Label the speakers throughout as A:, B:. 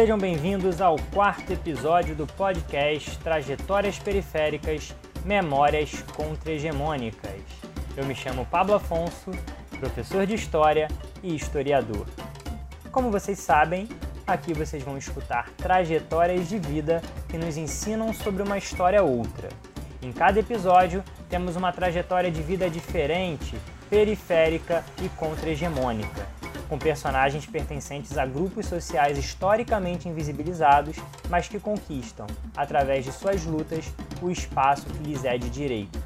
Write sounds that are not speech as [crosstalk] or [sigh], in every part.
A: Sejam bem-vindos ao quarto episódio do podcast Trajetórias Periféricas Memórias Contra-Hegemônicas. Eu me chamo Pablo Afonso, professor de História e historiador. Como vocês sabem, aqui vocês vão escutar trajetórias de vida que nos ensinam sobre uma história outra. Em cada episódio, temos uma trajetória de vida diferente, periférica e contra-hegemônica, com personagens pertencentes a grupos sociais historicamente invisibilizados, mas que conquistam, através de suas lutas, o espaço que lhes é de direito.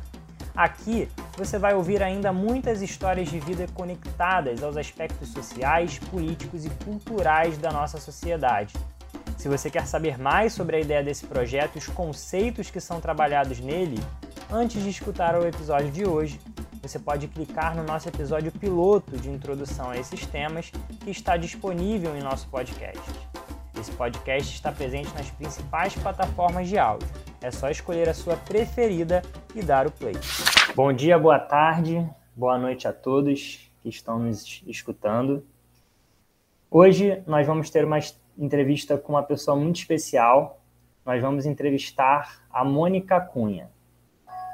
A: Aqui você vai ouvir ainda muitas histórias de vida conectadas aos aspectos sociais, políticos e culturais da nossa sociedade. Se você quer saber mais sobre a ideia desse projeto e os conceitos que são trabalhados nele, antes de escutar o episódio de hoje, você pode clicar no nosso episódio piloto de introdução a esses temas que está disponível em nosso podcast. Esse podcast está presente nas principais plataformas de áudio. É só escolher a sua preferida e dar o play. Bom dia, boa tarde, boa noite a todos que estão nos escutando. Hoje nós vamos ter uma entrevista com uma pessoa muito especial. Nós vamos entrevistar a Mônica Cunha.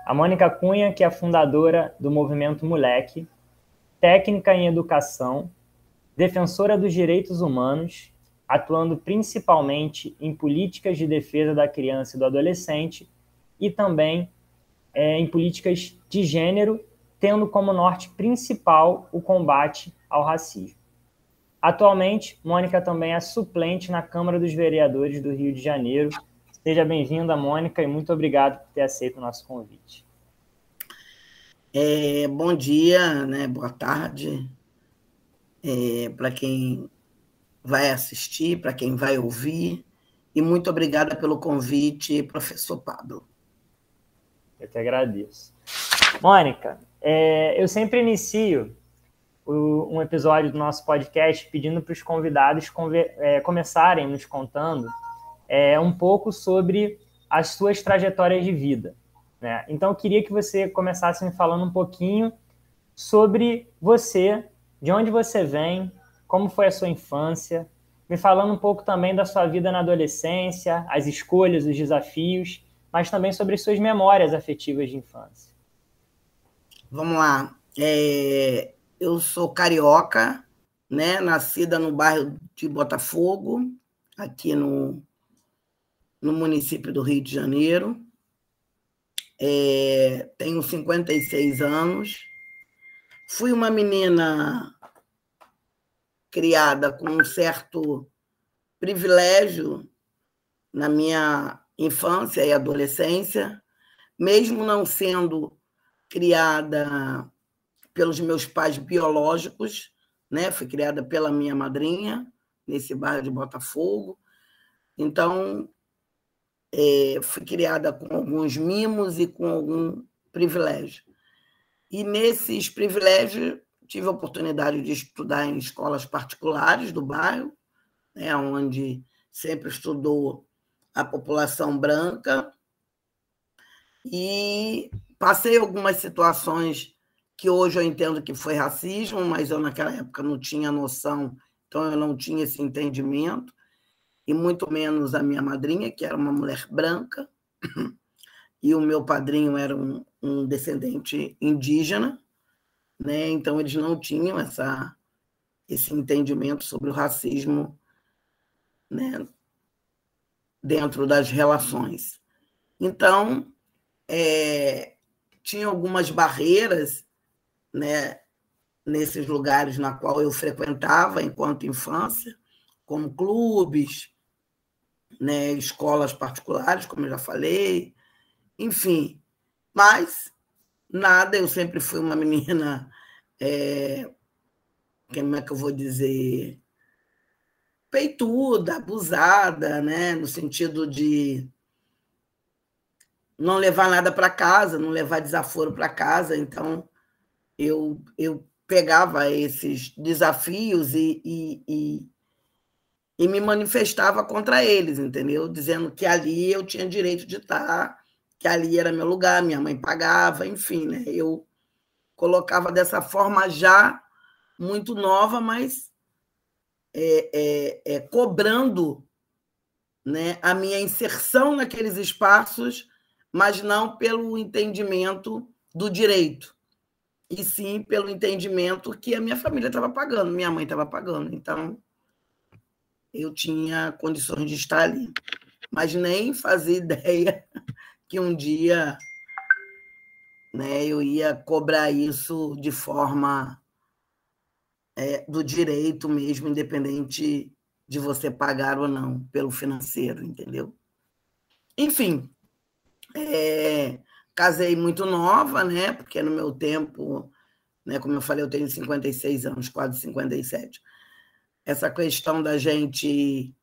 A: A Mônica Cunha, que é fundadora do Movimento Moleque, técnica em educação, defensora dos direitos humanos atuando principalmente em políticas de defesa da criança e do adolescente e também é, em políticas de gênero, tendo como norte principal o combate ao racismo. Atualmente, Mônica também é suplente na Câmara dos Vereadores do Rio de Janeiro. Seja bem-vinda, Mônica, e muito obrigado por ter aceito o nosso convite.
B: É, bom dia, né? boa tarde é, para quem vai assistir, para quem vai ouvir. E muito obrigada pelo convite, professor Pablo.
A: Eu te agradeço. Mônica, é, eu sempre inicio o, um episódio do nosso podcast pedindo para os convidados conver, é, começarem nos contando é, um pouco sobre as suas trajetórias de vida. Né? Então, eu queria que você começasse me falando um pouquinho sobre você, de onde você vem, como foi a sua infância, me falando um pouco também da sua vida na adolescência, as escolhas, os desafios, mas também sobre suas memórias afetivas de infância.
B: Vamos lá. É, eu sou carioca, né? nascida no bairro de Botafogo, aqui no, no município do Rio de Janeiro. É, tenho 56 anos. Fui uma menina criada com um certo privilégio na minha infância e adolescência, mesmo não sendo criada pelos meus pais biológicos, né? Fui criada pela minha madrinha nesse bairro de Botafogo. Então, é, fui criada com alguns mimos e com algum privilégio. E nesses privilégios tive a oportunidade de estudar em escolas particulares do bairro, né, onde sempre estudou a população branca, e passei algumas situações que hoje eu entendo que foi racismo, mas eu naquela época não tinha noção, então eu não tinha esse entendimento, e muito menos a minha madrinha, que era uma mulher branca, [clears throat] e o meu padrinho era um, um descendente indígena, né? Então eles não tinham essa esse entendimento sobre o racismo, né? Dentro das relações. Então é, tinha algumas barreiras, né? Nesses lugares na qual eu frequentava enquanto infância, como clubes, né, escolas particulares, como eu já falei, enfim. Mas Nada, eu sempre fui uma menina, [laughs] é, como é que eu vou dizer, peituda, abusada, né? no sentido de não levar nada para casa, não levar desaforo para casa. Então, eu, eu pegava esses desafios e, e, e, e, me manifestava contra eles, entendeu? Dizendo que ali eu tinha direito de estar que ali era meu lugar, minha mãe pagava, enfim, né? Eu colocava dessa forma já muito nova, mas é, é, é, cobrando né, a minha inserção naqueles espaços, mas não pelo entendimento do direito, e sim pelo entendimento que a minha família estava pagando, minha mãe estava pagando. Então, eu tinha condições de estar ali. Mas nem fazia [laughs] ideia que um dia né, eu ia cobrar isso de forma é, do direito mesmo, independente de você pagar ou não pelo financeiro, entendeu? Enfim, é, casei muito nova, né? Porque no meu tempo, né, como eu falei, eu tenho 56 anos, quase 57. Essa questão da gente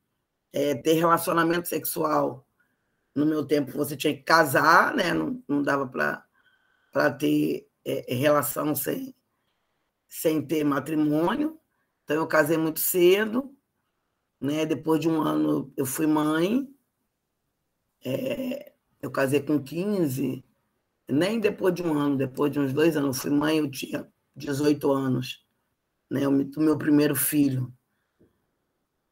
B: é, ter relacionamento sexual, no meu tempo você tinha que casar, né? Não, não dava para ter é, relação sem, sem ter matrimônio. Então, eu casei muito cedo. Né? Depois de um ano, eu fui mãe. É, eu casei com 15. Nem depois de um ano, depois de uns dois anos, eu fui mãe, eu tinha 18 anos. Né? O meu primeiro filho.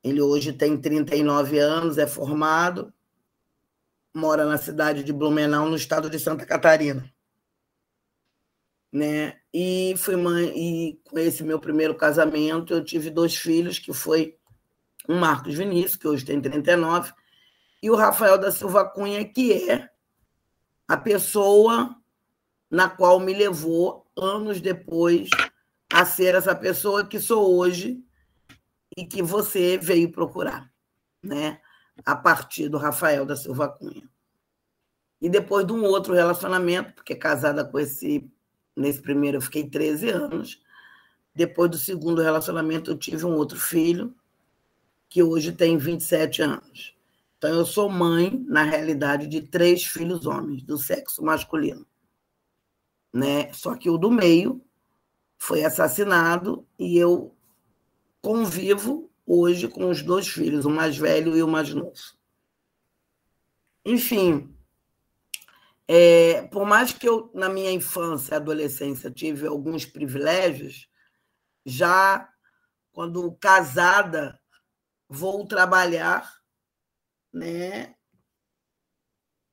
B: Ele hoje tem 39 anos, é formado, mora na cidade de Blumenau, no estado de Santa Catarina né? E fui mãe e com esse meu primeiro casamento eu tive dois filhos, que foi o Marcos Vinícius, que hoje tem 39, e o Rafael da Silva Cunha, que é a pessoa na qual me levou anos depois a ser essa pessoa que sou hoje e que você veio procurar, né? A partir do Rafael da Silva Cunha. E depois de um outro relacionamento, porque casada com esse Nesse primeiro eu fiquei 13 anos. Depois do segundo relacionamento, eu tive um outro filho, que hoje tem 27 anos. Então, eu sou mãe, na realidade, de três filhos homens, do sexo masculino. Né? Só que o do meio foi assassinado e eu convivo hoje com os dois filhos, o mais velho e o mais novo. Enfim, é, por mais que eu, na minha infância e adolescência, tive alguns privilégios, já quando casada, vou trabalhar né,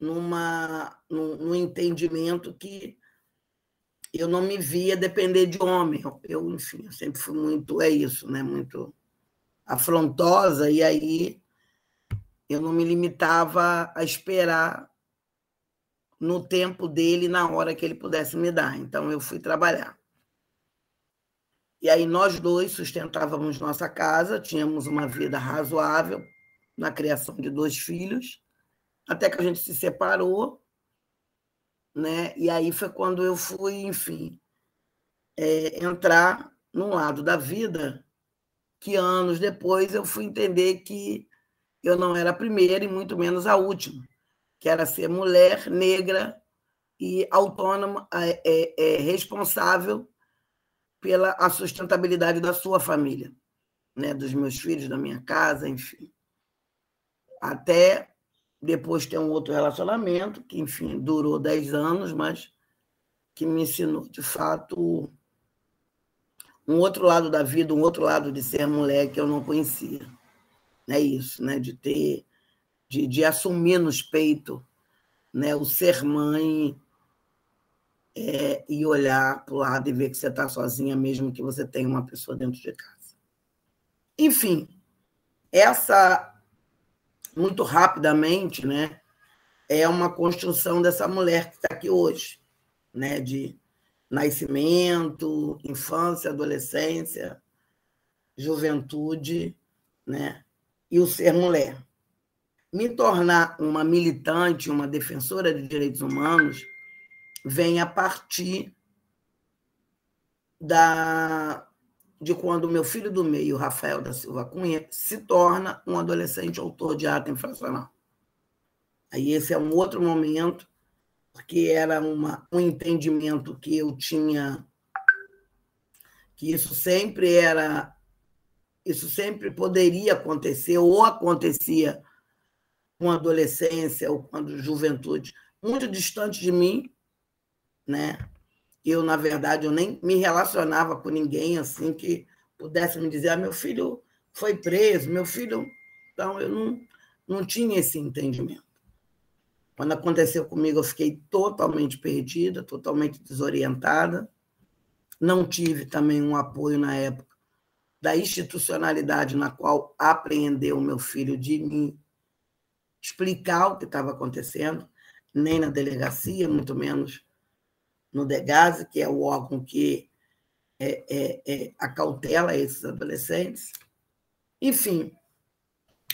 B: numa, num, num entendimento que eu não me via depender de homem. Eu, enfim, eu sempre fui muito, é isso, né, muito afrontosa, e aí eu não me limitava a esperar no tempo dele, na hora que ele pudesse me dar. Então, eu fui trabalhar. E aí, nós dois sustentávamos nossa casa, tínhamos uma vida razoável na criação de dois filhos, até que a gente se separou, né? E aí foi quando eu fui, enfim, é, entrar num lado da vida que anos depois eu fui entender que eu não era a primeira e muito menos a última que era ser mulher, negra e autônoma, é, é, é, responsável pela a sustentabilidade da sua família, né? dos meus filhos, da minha casa, enfim. Até depois ter um outro relacionamento, que, enfim, durou 10 anos, mas que me ensinou, de fato, um outro lado da vida, um outro lado de ser mulher que eu não conhecia. É isso, né? de ter de, de assumir nos peitos né, o ser mãe é, e olhar para o lado e ver que você está sozinha, mesmo que você tenha uma pessoa dentro de casa. Enfim, essa, muito rapidamente, né, é uma construção dessa mulher que está aqui hoje, né, de nascimento, infância, adolescência, juventude, né, e o ser mulher. Me tornar uma militante, uma defensora de direitos humanos, vem a partir da, de quando meu filho do meio, Rafael da Silva Cunha, se torna um adolescente autor de ato infracional. Aí esse é um outro momento, porque era uma, um entendimento que eu tinha que isso sempre era isso sempre poderia acontecer ou acontecia com adolescência ou com juventude muito distante de mim, né? Eu, na verdade, eu nem me relacionava com ninguém assim que pudesse me dizer: ah, meu filho foi preso, meu filho. Então, eu não, não tinha esse entendimento. Quando aconteceu comigo, eu fiquei totalmente perdida, totalmente desorientada. Não tive também um apoio na época da institucionalidade na qual apreendeu o meu filho de me explicar o que estava acontecendo, nem na delegacia, muito menos no DEGASE, que é o órgão que é, é, é, acautela esses adolescentes. Enfim,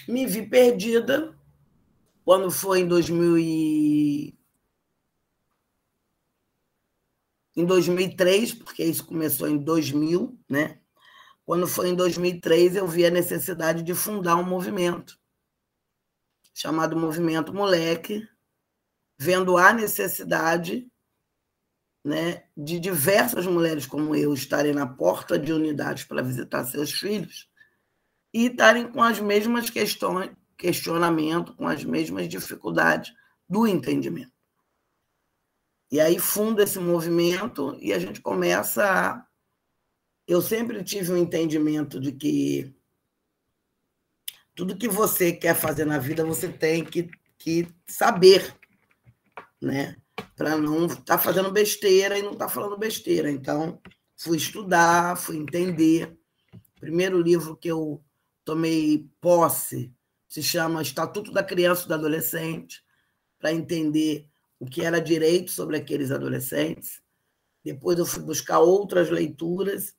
B: me vi perdida quando foi em 2000 e... em 2003, porque isso começou em 2000, né? Quando foi em 2003, eu vi a necessidade de fundar um movimento chamado Movimento Moleque, vendo a necessidade né, de diversas mulheres como eu estarem na porta de unidades para visitar seus filhos e estarem com as mesmas questões, questionamento, com as mesmas dificuldades do entendimento. E aí funda esse movimento e a gente começa a. Eu sempre tive um entendimento de que tudo que você quer fazer na vida você tem que, que saber, né? Para não estar tá fazendo besteira e não estar tá falando besteira. Então, fui estudar, fui entender. O primeiro livro que eu tomei posse se chama Estatuto da Criança e do Adolescente, para entender o que era direito sobre aqueles adolescentes. Depois eu fui buscar outras leituras,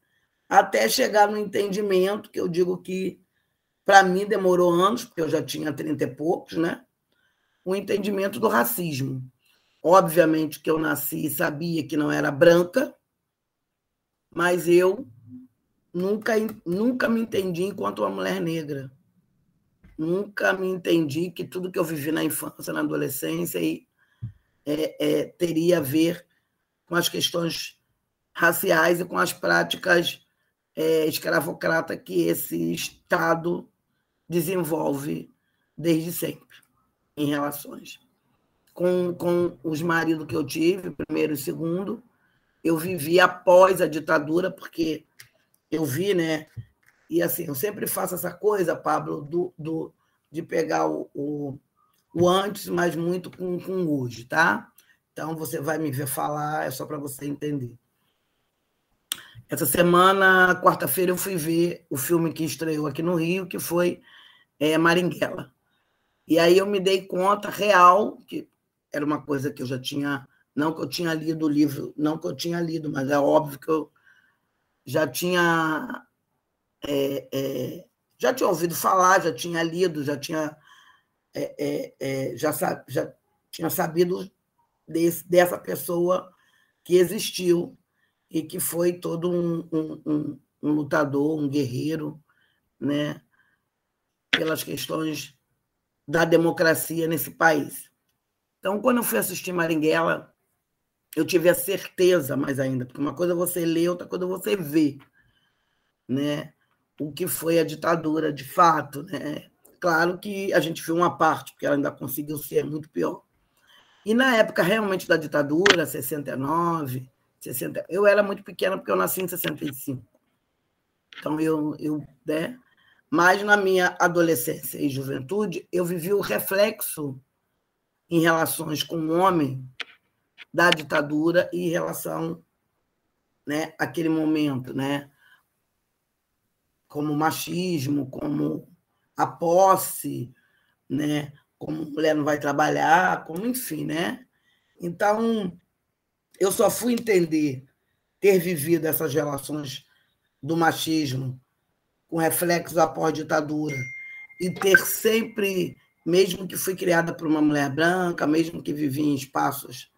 B: até chegar no entendimento, que eu digo que, para mim, demorou anos, porque eu já tinha trinta e poucos, né? o entendimento do racismo. Obviamente que eu nasci e sabia que não era branca, mas eu nunca, nunca me entendi enquanto uma mulher negra. Nunca me entendi que tudo que eu vivi na infância, na adolescência, e, é, é, teria a ver com as questões raciais e com as práticas é, escravocratas que esse Estado desenvolve desde sempre em relações. Com, com os maridos que eu tive, primeiro e segundo, eu vivi após a ditadura, porque eu vi, né, e assim, eu sempre faço essa coisa, Pablo, do, do, de pegar o, o, o antes, mas muito com, com hoje, tá? Então você vai me ver falar, é só para você entender. Essa semana, quarta-feira, eu fui ver o filme que estreou aqui no Rio, que foi é, Maringuela. E aí eu me dei conta real, que era uma coisa que eu já tinha, não que eu tinha lido o livro, não que eu tinha lido, mas é óbvio que eu já tinha é, é, já tinha ouvido falar, já tinha lido, já tinha, é, é, é já, já tinha sabido desse, dessa pessoa que existiu e que foi todo um, um, um, um lutador, um guerreiro, né, pelas questões da democracia nesse país. Então, quando eu fui assistir Maringuela, eu tive a certeza mais ainda, porque uma coisa é você lê, outra coisa é você vê, né? o que foi a ditadura de fato. Né? Claro que a gente viu uma parte, porque ela ainda conseguiu ser muito pior. E na época realmente da ditadura, 69, 60, eu era muito pequena porque eu nasci em 65. Então eu, eu né? mas na minha adolescência e juventude, eu vivi o reflexo em relações com o homem da ditadura e em relação né, àquele momento, né? como machismo, como a posse, né? como mulher não vai trabalhar, como enfim, né? Então, eu só fui entender, ter vivido essas relações do machismo com reflexo após ditadura e ter sempre, mesmo que fui criada por uma mulher branca, mesmo que vivi em espaços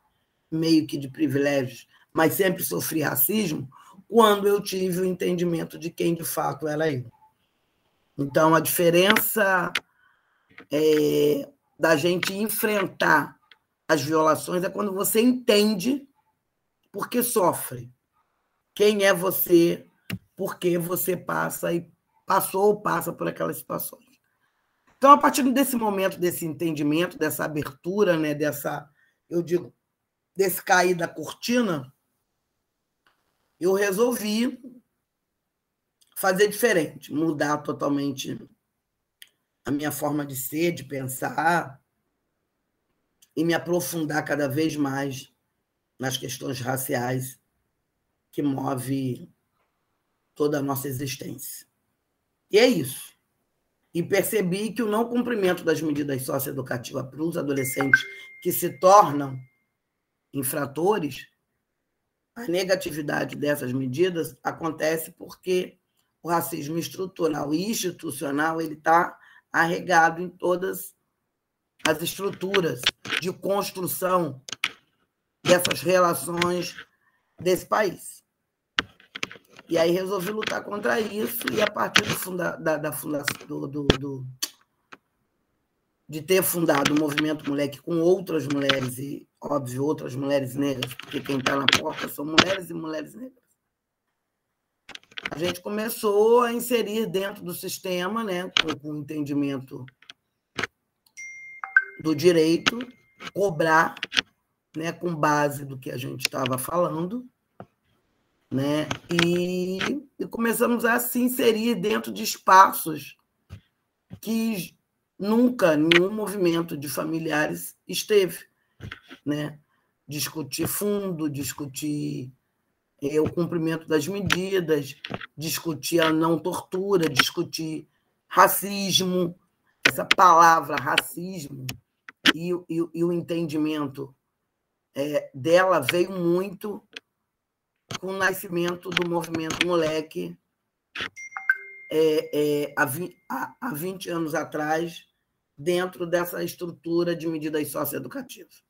B: meio que de privilégios, mas sempre sofri racismo, quando eu tive o entendimento de quem de fato era eu. Então, a diferença é, da gente enfrentar as violações é quando você entende por que sofre, quem é você, por que você passa e passou ou passa por aquelas situações. Então, a partir desse momento, desse entendimento, dessa abertura, né, dessa, eu digo, desse cair da cortina, eu resolvi fazer diferente, mudar totalmente a minha forma de ser, de pensar, e me aprofundar cada vez mais nas questões raciais que move toda a nossa existência. E é isso. E percebi que o não cumprimento das medidas socioeducativas para os adolescentes que se tornam infratores, a negatividade dessas medidas acontece porque o racismo estrutural e institucional ele está arregado em todas as estruturas de construção dessas relações desse país. E aí resolvi lutar contra isso, e a partir do funda, da, da fundação do, do, do, de ter fundado o movimento Moleque com outras mulheres, e, óbvio, outras mulheres negras, porque quem está na porta são mulheres e mulheres negras. A gente começou a inserir dentro do sistema, né, com, o entendimento do direito, cobrar né, com base do que a gente estava falando, né, e, começamos a se inserir dentro de espaços que nunca nenhum movimento de familiares esteve, né? Discutir fundo, discutir é, o cumprimento das medidas, discutir a não tortura, discutir racismo, essa palavra racismo e, e, e o entendimento é, dela veio muito com o nascimento do movimento moleque é, é, há, 20, há, há 20 anos atrás, dentro dessa estrutura de medidas socioeducativas.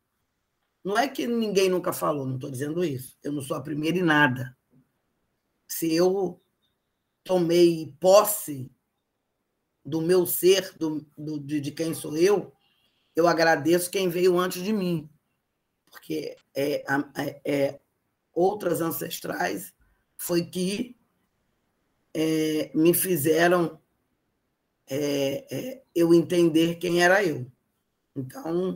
B: Não é que ninguém nunca falou, não estou dizendo isso. Eu não sou a primeira em nada. Se eu tomei posse do meu ser, do, do de, de, quem sou eu, eu agradeço quem veio antes de mim. Porque é, é, é outras ancestrais foi que é, me fizeram é, é, eu entender quem era eu. Então,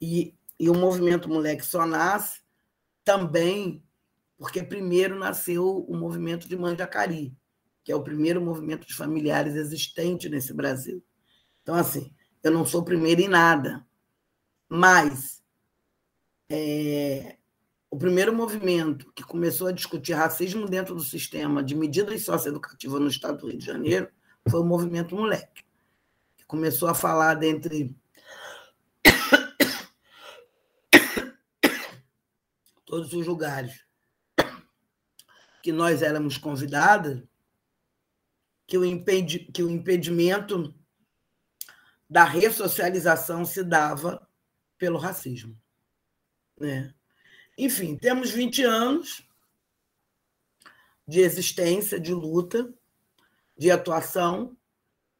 B: e, e o movimento Moleque Só Nasce também, porque primeiro nasceu o movimento de Manjacari, que é o primeiro movimento de familiares existente nesse Brasil. Então, assim, eu não sou primeiro em nada, mas é, o primeiro movimento que começou a discutir racismo dentro do sistema de medidas socioeducativas no estado do Rio de Janeiro foi o movimento Moleque, que começou a falar dentre [coughs] todos os lugares que nós éramos convidadas, que o, impedi que o impedimento da ressocialização se dava pelo racismo. Né? Enfim, temos 20 anos de existência, de luta, de atuação.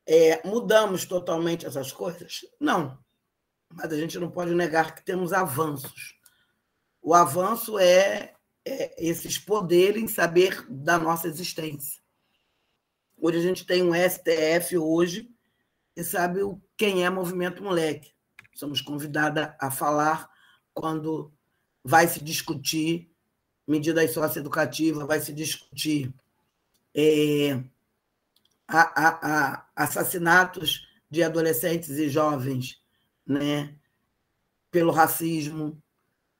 B: É, mudamos totalmente essas coisas? Não. Mas a gente não pode negar que temos avanços. O avanço é, é esses poderes em saber da nossa existência. Hoje a gente tem um STF hoje e sabe quem é Movimento Moleque. Somos convidadas a falar quando vai se discutir medidas socioeducativas, vai se discutir é, a, a, a assassinatos de adolescentes e jovens, né, pelo racismo,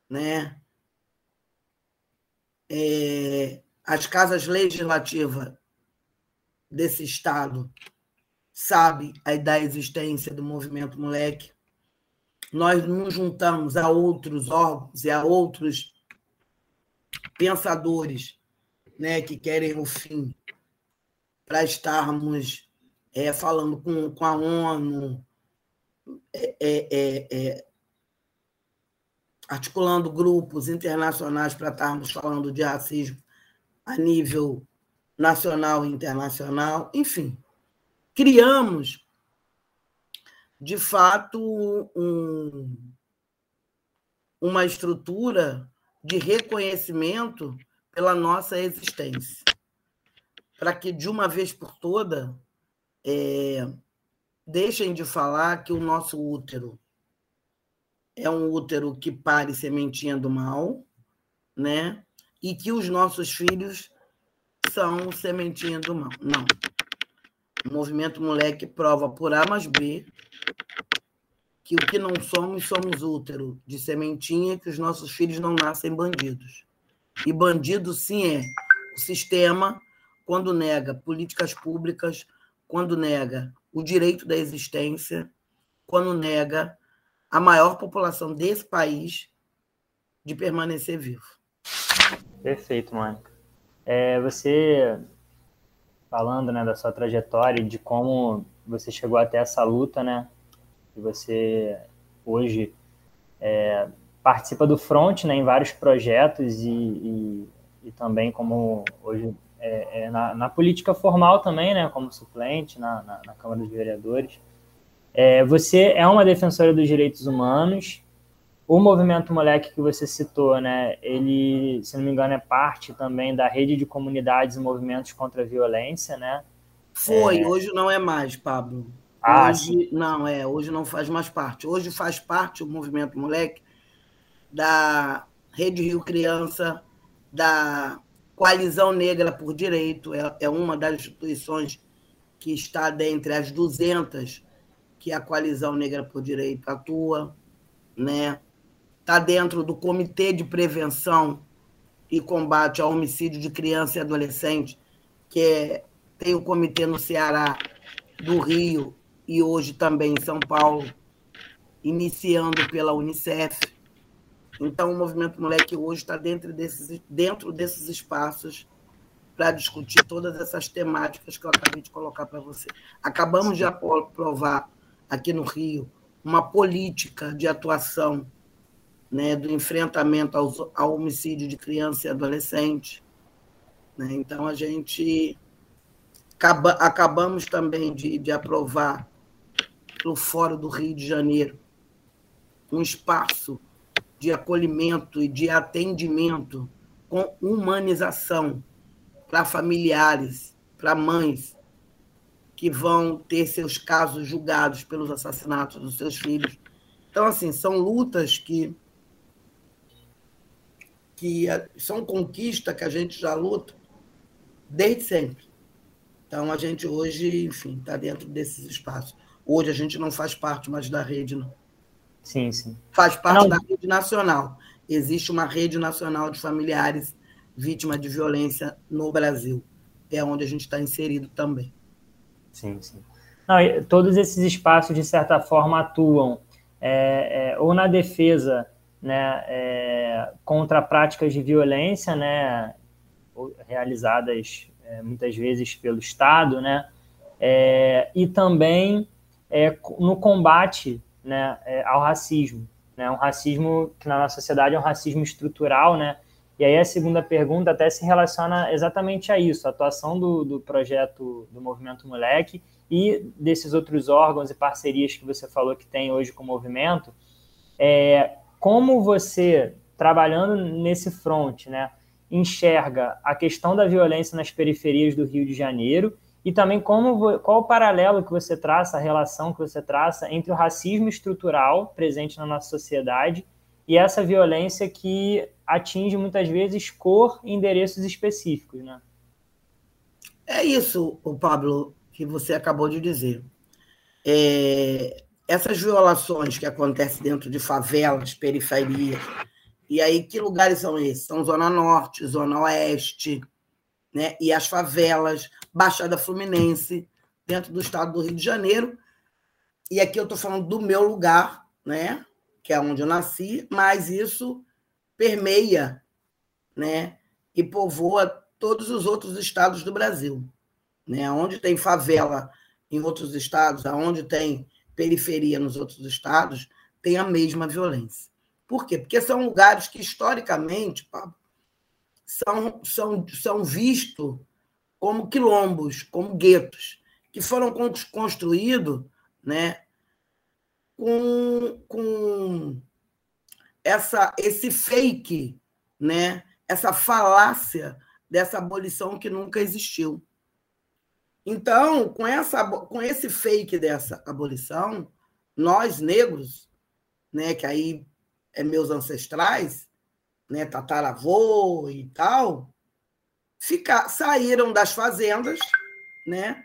B: né, é, as casas legislativas desse estado sabem da existência do movimento moleque, nós nos juntamos a outros órgãos e a outros pensadores né, que querem o fim para estarmos é, falando com, com a ONU, é, é, é, é articulando grupos internacionais para estarmos falando de racismo a nível nacional e internacional, enfim, criamos de fato, um, uma estrutura de reconhecimento pela nossa existência, para que, de uma vez por toda, é, deixem de falar que o nosso útero é um útero que pare sementinha do mal, né? E que os nossos filhos são sementinha do mal. Não. O movimento moleque prova por A mais B que o que não somos, somos útero de sementinha, que os nossos filhos não nascem bandidos. E bandido, sim, é o sistema quando nega políticas públicas, quando nega o direito da existência, quando nega a maior população desse país de permanecer vivo.
A: Perfeito, Mônica. É, você falando né, da sua trajetória de como você chegou até essa luta, né? E você hoje é, participa do front né, em vários projetos e, e, e também como hoje é, é na, na, política formal também, né, como suplente na, na, na Câmara dos Vereadores. É, você é uma defensora dos direitos humanos. O movimento Moleque que você citou, né, ele, se não me engano, é parte também da rede de comunidades e movimentos contra a violência, né?
B: Foi, é... hoje não é mais, Pablo. Ah, hoje, sim. não, é, hoje não faz mais parte. Hoje faz parte o movimento Moleque da Rede Rio Criança, da Coalizão Negra por Direito, é, é uma das instituições que está dentre as 200 que a Coalizão Negra por Direito atua, né? Está dentro do Comitê de Prevenção e Combate ao Homicídio de Criança e Adolescente, que é, tem o comitê no Ceará, do Rio e hoje também em São Paulo, iniciando pela Unicef. Então, o Movimento Moleque hoje está dentro desses, dentro desses espaços para discutir todas essas temáticas que eu acabei de colocar para você. Acabamos de aprovar aqui no Rio uma política de atuação né, do enfrentamento ao, homicídio de criança e adolescente. Né? Então, a gente acaba, acabamos também de, de aprovar no Fórum do Rio de Janeiro um espaço de acolhimento e de atendimento com humanização para familiares, para mães que vão ter seus casos julgados pelos assassinatos dos seus filhos. Então, assim, são lutas que, que são conquistas que a gente já luta desde sempre. Então, a gente hoje, enfim, está dentro desses espaços. Hoje a gente não faz parte mais da rede, não.
A: Sim, sim.
B: Faz parte Não. da rede nacional. Existe uma rede nacional de familiares vítimas de violência no Brasil. É onde a gente está inserido também.
A: Sim, sim. Não, todos esses espaços, de certa forma, atuam é, é, ou na defesa né, é, contra práticas de violência, né, realizadas é, muitas vezes pelo Estado, né, é, e também é, no combate né, é, ao racismo. Né, um racismo que na nossa sociedade é um racismo estrutural, né? E aí a segunda pergunta até se relaciona exatamente a isso, a atuação do, do projeto do Movimento Moleque e desses outros órgãos e parcerias que você falou que tem hoje com o movimento. É, como você, trabalhando nesse front, né, enxerga a questão da violência nas periferias do Rio de Janeiro e também como, qual o paralelo que você traça, a relação que você traça entre o racismo estrutural presente na nossa sociedade e essa violência que atinge muitas vezes cor e endereços específicos, né?
B: É isso, o Pablo, que você acabou de dizer. É, essas violações que acontecem dentro de favelas, periferias, e aí que lugares são esses? São Zona Norte, Zona Oeste, né? e as favelas, Baixada Fluminense, dentro do estado do Rio de Janeiro. E aqui eu estou falando do meu lugar, né? que é onde eu nasci, mas isso permeia né? e povoa todos os outros estados do Brasil. Né? Onde tem favela em outros estados, aonde tem periferia nos outros estados, tem a mesma violência. Por quê? Porque são lugares que, historicamente, Pablo, são, são, são vistos como quilombos, como guetos, que foram construídos né, com, com essa, esse fake, né, essa falácia dessa abolição que nunca existiu. Então, com, essa, com esse fake dessa abolição, nós negros, né, que aí é meus ancestrais, né, tataravô e tal, ficar, saíram das fazendas, né,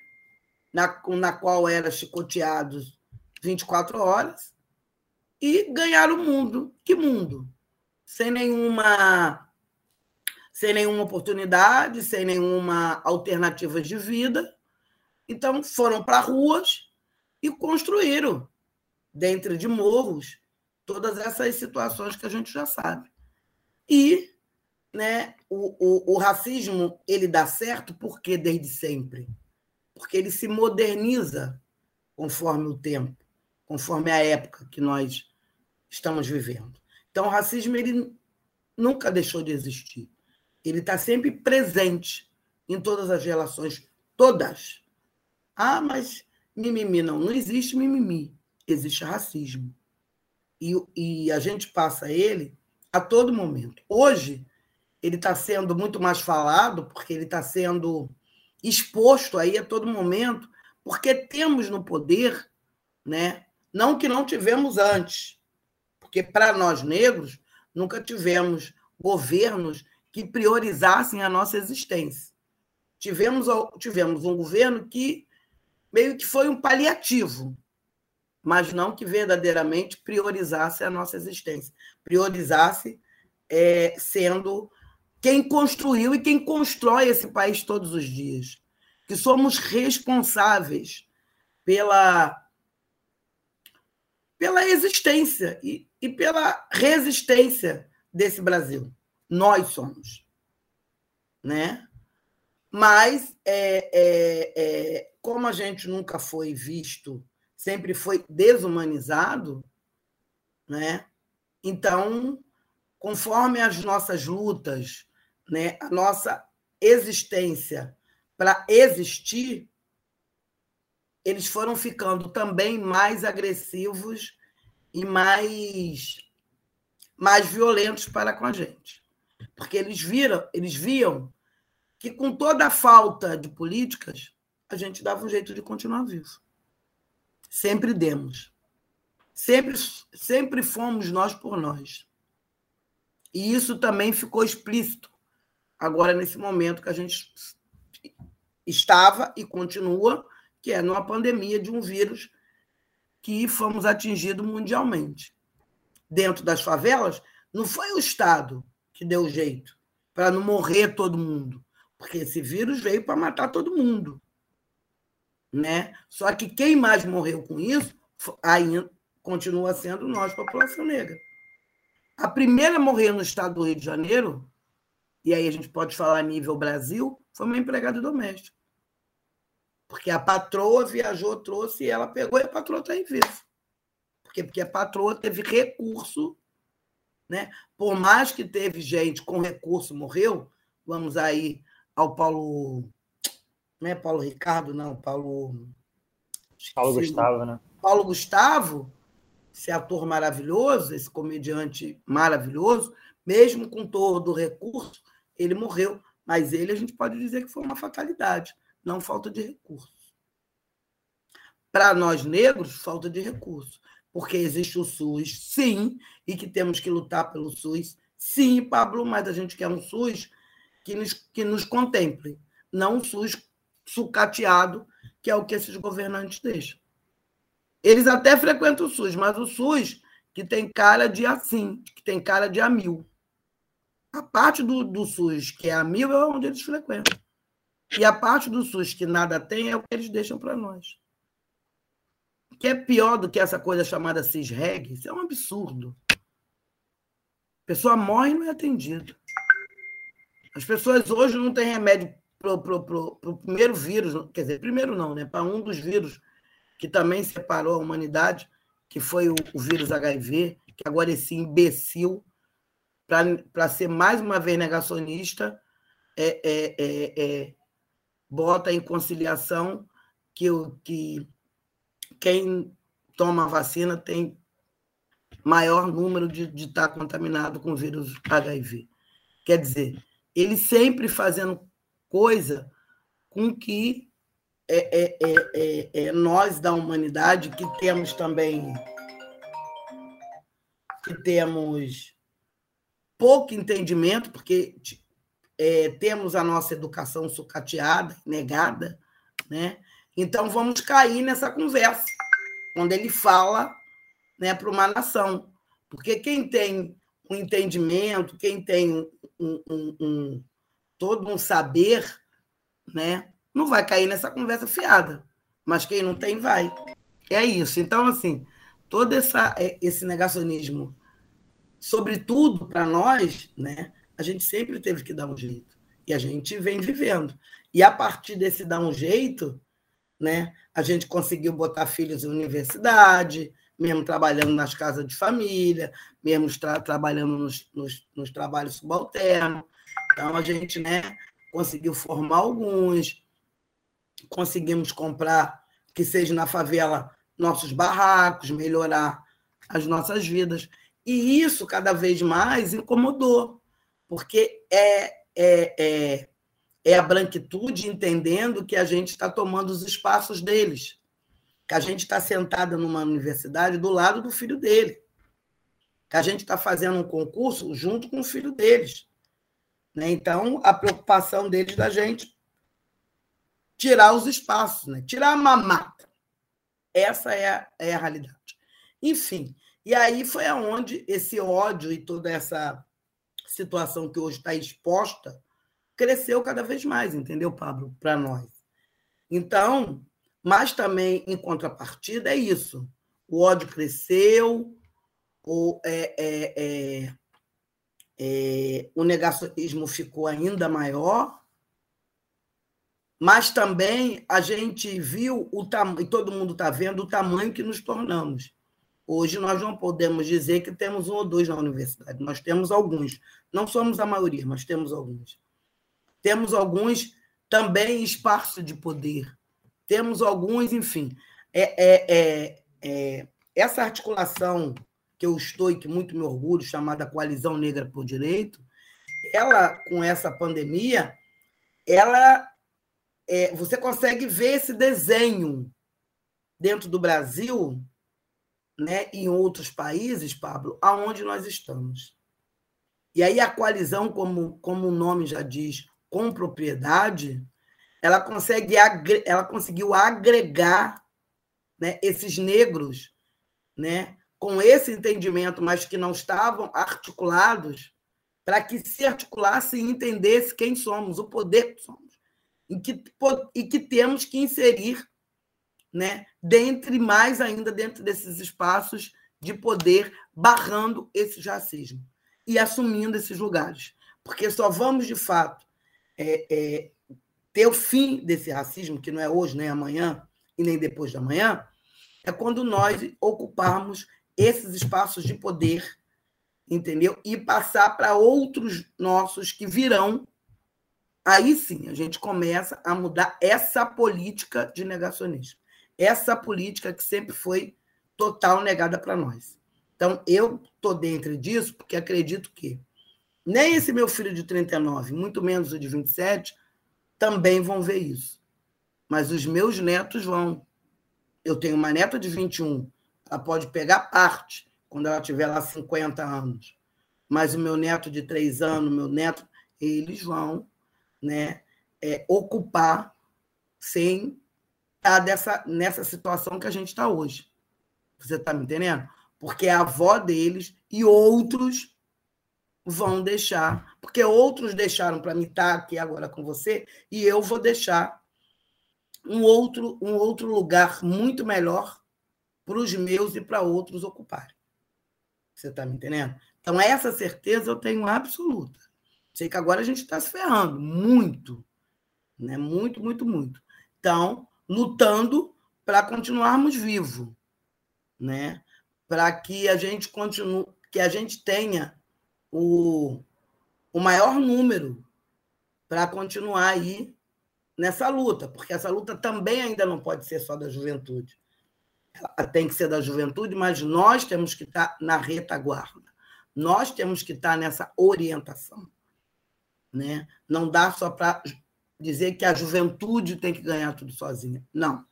B: na, na qual era chicoteados 24 horas, e ganhar o mundo. Que mundo? Sem nenhuma sem nenhuma oportunidade, sem nenhuma alternativa de vida. Então foram para ruas e construíram dentro de morros todas essas situações que a gente já sabe. E né, o, o, o racismo ele dá certo porque desde sempre, porque ele se moderniza conforme o tempo, conforme a época que nós estamos vivendo. Então, o racismo ele nunca deixou de existir. Ele está sempre presente em todas as relações, todas. Ah, mas mimimi não, não existe mimimi, existe racismo. E, e a gente passa ele a todo momento. Hoje, ele está sendo muito mais falado, porque ele está sendo exposto aí a todo momento, porque temos no poder, né? não que não tivemos antes, porque para nós negros nunca tivemos governos que priorizassem a nossa existência. Tivemos, tivemos um governo que meio que foi um paliativo, mas não que verdadeiramente priorizasse a nossa existência, priorizasse é, sendo quem construiu e quem constrói esse país todos os dias, que somos responsáveis pela pela existência e, e pela resistência desse Brasil. Nós somos. Né? Mas, é, é, é, como a gente nunca foi visto, sempre foi desumanizado, né? então, conforme as nossas lutas, né, a nossa existência para existir, eles foram ficando também mais agressivos e mais mais violentos para com a gente. Porque eles viram, eles viam que com toda a falta de políticas, a gente dava um jeito de continuar vivo. Sempre demos. Sempre sempre fomos nós por nós. E isso também ficou explícito agora nesse momento que a gente estava e continua que é numa pandemia de um vírus que fomos atingidos mundialmente. Dentro das favelas, não foi o Estado que deu jeito para não morrer todo mundo, porque esse vírus veio para matar todo mundo. Né? Só que quem mais morreu com isso ainda continua sendo nós, população negra. A primeira a morrer no estado do Rio de Janeiro, e aí a gente pode falar nível Brasil, foi uma empregada doméstica. Porque a patroa viajou, trouxe e ela pegou e a patroa está em vivo. Porque, porque a patroa teve recurso, né? Por mais que teve gente com recurso morreu, vamos aí ao Paulo. Não é Paulo Ricardo, não, Paulo.
A: Paulo Gustavo, né?
B: Paulo Gustavo, esse ator maravilhoso, esse comediante maravilhoso, mesmo com todo o recurso, ele morreu. Mas ele a gente pode dizer que foi uma fatalidade não falta de recursos. Para nós negros, falta de recursos, porque existe o SUS, sim, e que temos que lutar pelo SUS, sim, Pablo, mas a gente quer um SUS que nos, que nos contemple, não um SUS sucateado, que é o que esses governantes deixam. Eles até frequentam o SUS, mas o SUS que tem cara de assim, que tem cara de a mil. A parte do, do SUS que é a mil é onde eles frequentam. E a parte do SUS que nada tem é o que eles deixam para nós. Que é pior do que essa coisa chamada cisreg, isso é um absurdo. A pessoa morre e não é atendida. As pessoas hoje não têm remédio para o primeiro vírus, quer dizer, primeiro não, né? Para um dos vírus que também separou a humanidade, que foi o, o vírus HIV, que agora esse imbecil, para ser mais uma vez negacionista, é, é, é, é bota em conciliação que, que quem toma a vacina tem maior número de, estar contaminado com o vírus HIV. Quer dizer, ele sempre fazendo coisa com que é, é, é, é, é nós da humanidade que temos também que temos pouco entendimento, porque é, temos a nossa educação sucateada, negada, né? Então, vamos cair nessa conversa, quando ele fala né, para uma nação. Porque quem tem um entendimento, quem tem um, um, um, todo um saber, né, não vai cair nessa conversa fiada. Mas quem não tem, vai. É isso. Então, assim, todo essa, é, esse negacionismo, sobretudo para nós, né, a gente sempre teve que dar um jeito. E a gente vem vivendo. E a partir desse dar um jeito, né, a gente conseguiu botar filhos em universidade, mesmo trabalhando nas casas de família, mesmo tra trabalhando nos, nos, nos, trabalhos subalternos. Então, a gente né, conseguiu formar alguns, conseguimos comprar, que seja na favela, nossos barracos, melhorar as nossas vidas. E isso, cada vez mais, incomodou, porque é, é, é, é a branquitude entendendo que a gente está tomando os espaços deles que a gente está sentada numa universidade do lado do filho dele, que a gente está fazendo um concurso junto com o filho deles. Né? Então, a preocupação deles da gente tirar os espaços, né? tirar a mamata. Essa é a, é a realidade. Enfim, e aí foi aonde esse ódio e toda essa situação que hoje está exposta cresceu cada vez mais, entendeu, Pablo? Para nós. Então, mas também, em contrapartida, é isso. O ódio cresceu, o, é, é, é, é, o negacionismo ficou ainda maior, mas também a gente viu o tamanho, e todo mundo está vendo o tamanho que nos tornamos. Hoje nós não podemos dizer que temos um ou dois na universidade, nós temos alguns. Não somos a maioria, mas temos alguns. Temos alguns também espaço de poder temos alguns, enfim. É, é, é, é, essa articulação que eu estou e que muito me orgulho, chamada Coalizão Negra por Direito, ela, com essa pandemia, ela é, você consegue ver esse desenho dentro do Brasil né, em outros países, Pablo, aonde nós estamos. E aí a coalizão, como, como o nome já diz, com propriedade, ela consegue ela conseguiu agregar né, esses negros né, com esse entendimento, mas que não estavam articulados, para que se articulasse e entendesse quem somos, o poder que somos, e que, e que temos que inserir, né, dentre mais ainda dentro desses espaços de poder, barrando esse racismo e assumindo esses lugares. Porque só vamos, de fato, é, é, ter o fim desse racismo, que não é hoje, nem amanhã e nem depois da manhã, é quando nós ocuparmos esses espaços de poder, entendeu? E passar para outros nossos que virão. Aí sim a gente começa a mudar essa política de negacionismo. Essa política que sempre foi total negada para nós. Então, eu estou dentro disso porque acredito que nem esse meu filho de 39, muito menos o de 27, também vão ver isso. Mas os meus netos vão. Eu tenho uma neta de 21, ela pode pegar parte quando ela tiver lá 50 anos. Mas o meu neto de 3 anos, meu neto, eles vão né, é, ocupar sem estar dessa, nessa situação que a gente está hoje. Você está me entendendo? Porque a avó deles e outros vão deixar, porque outros deixaram para mim estar aqui agora com você, e eu vou deixar um outro, um outro lugar muito melhor para os meus e para outros ocuparem. Você está me entendendo? Então, essa certeza eu tenho absoluta. Sei que agora a gente está se ferrando muito, né? muito, muito, muito. Então, lutando para continuarmos vivos, né? para que a gente continue, que a gente tenha o, o maior número para continuar aí nessa luta, porque essa luta também ainda não pode ser só da juventude. Ela tem que ser da juventude, mas nós temos que estar na retaguarda. Nós temos que estar nessa orientação. Né? Não dá só para dizer que a juventude tem que ganhar tudo sozinha. Não.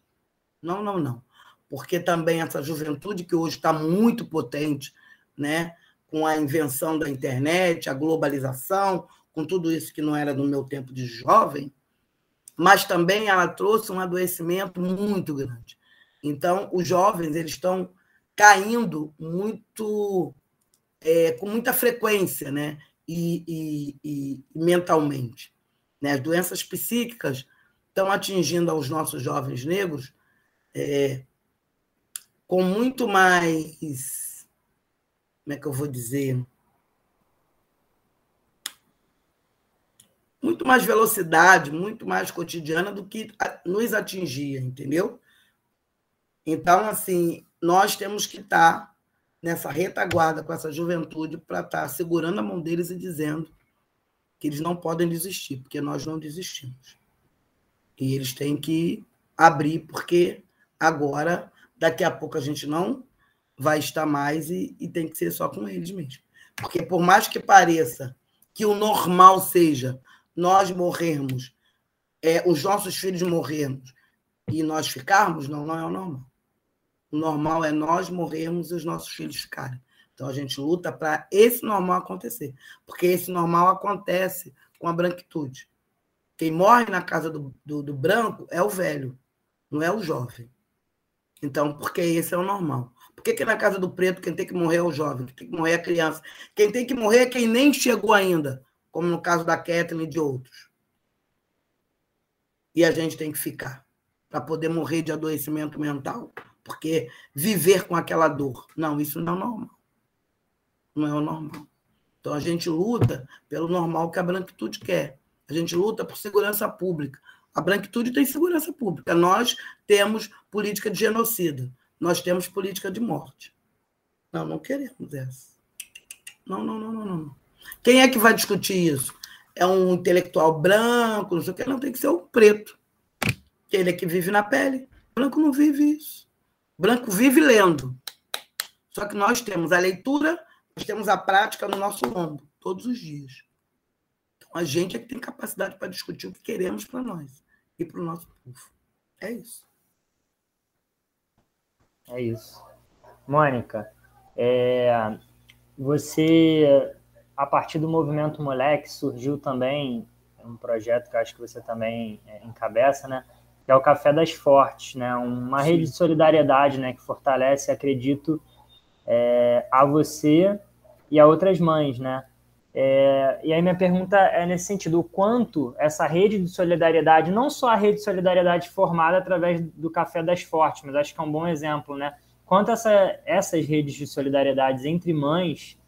B: Não, não, não. Porque também essa juventude que hoje está muito potente, né? Com a invenção da internet, a globalização, com tudo isso que não era no meu tempo de jovem, mas também ela trouxe um adoecimento muito grande. Então, os jovens eles estão caindo muito é, com muita frequência, né? E, e, e, mentalmente. Né? As doenças psíquicas estão atingindo aos nossos jovens negros é, com muito mais. Como é que eu vou dizer? Muito mais velocidade, muito mais cotidiana do que nos atingia, entendeu? Então, assim, nós temos que estar nessa retaguarda com essa juventude para estar segurando a mão deles e dizendo que eles não podem desistir, porque nós não desistimos. E eles têm que abrir, porque agora, daqui a pouco, a gente não vai estar mais e, e tem que ser só com eles mesmo. Porque, por mais que pareça que o normal seja nós morrermos, é, os nossos filhos morrermos e nós ficarmos, não, não é o normal. O normal é nós morrermos e os nossos filhos ficarem. Então a gente luta para esse normal acontecer, porque esse normal acontece com a branquitude. Quem morre na casa do, do, do branco é o velho, não é o jovem. Então, porque esse é o normal. Por que, que na casa do preto quem tem que morrer é o jovem, quem tem que morrer é a criança? Quem tem que morrer é quem nem chegou ainda, como no caso da Kathleen e de outros. E a gente tem que ficar para poder morrer de adoecimento mental, porque viver com aquela dor. Não, isso não é normal. Não é o normal. Então a gente luta pelo normal que a branquitude quer. A gente luta por segurança pública. A branquitude tem segurança pública. Nós temos política de genocida. Nós temos política de morte. Não, não queremos essa. Não, não, não, não, não. Quem é que vai discutir isso? É um intelectual branco, não sei o que, não tem que ser o preto. Ele é que vive na pele. Branco não vive isso. Branco vive lendo. Só que nós temos a leitura, nós temos a prática no nosso lombo, todos os dias. Então, a gente é que tem capacidade para discutir o que queremos para nós e para o nosso povo. É isso.
A: É isso. Mônica, é, você, a partir do Movimento Moleque, surgiu também um projeto que acho que você também é, encabeça, né? que é o Café das Fortes, né? Uma Sim. rede de solidariedade, né? Que fortalece, acredito, é, a você e a outras mães, né? É, e aí minha pergunta é nesse sentido, o quanto essa rede de solidariedade, não só a rede de solidariedade formada através do Café das Fortes, mas acho que é um bom exemplo, né? Quanto essa, essas redes de solidariedade entre mães,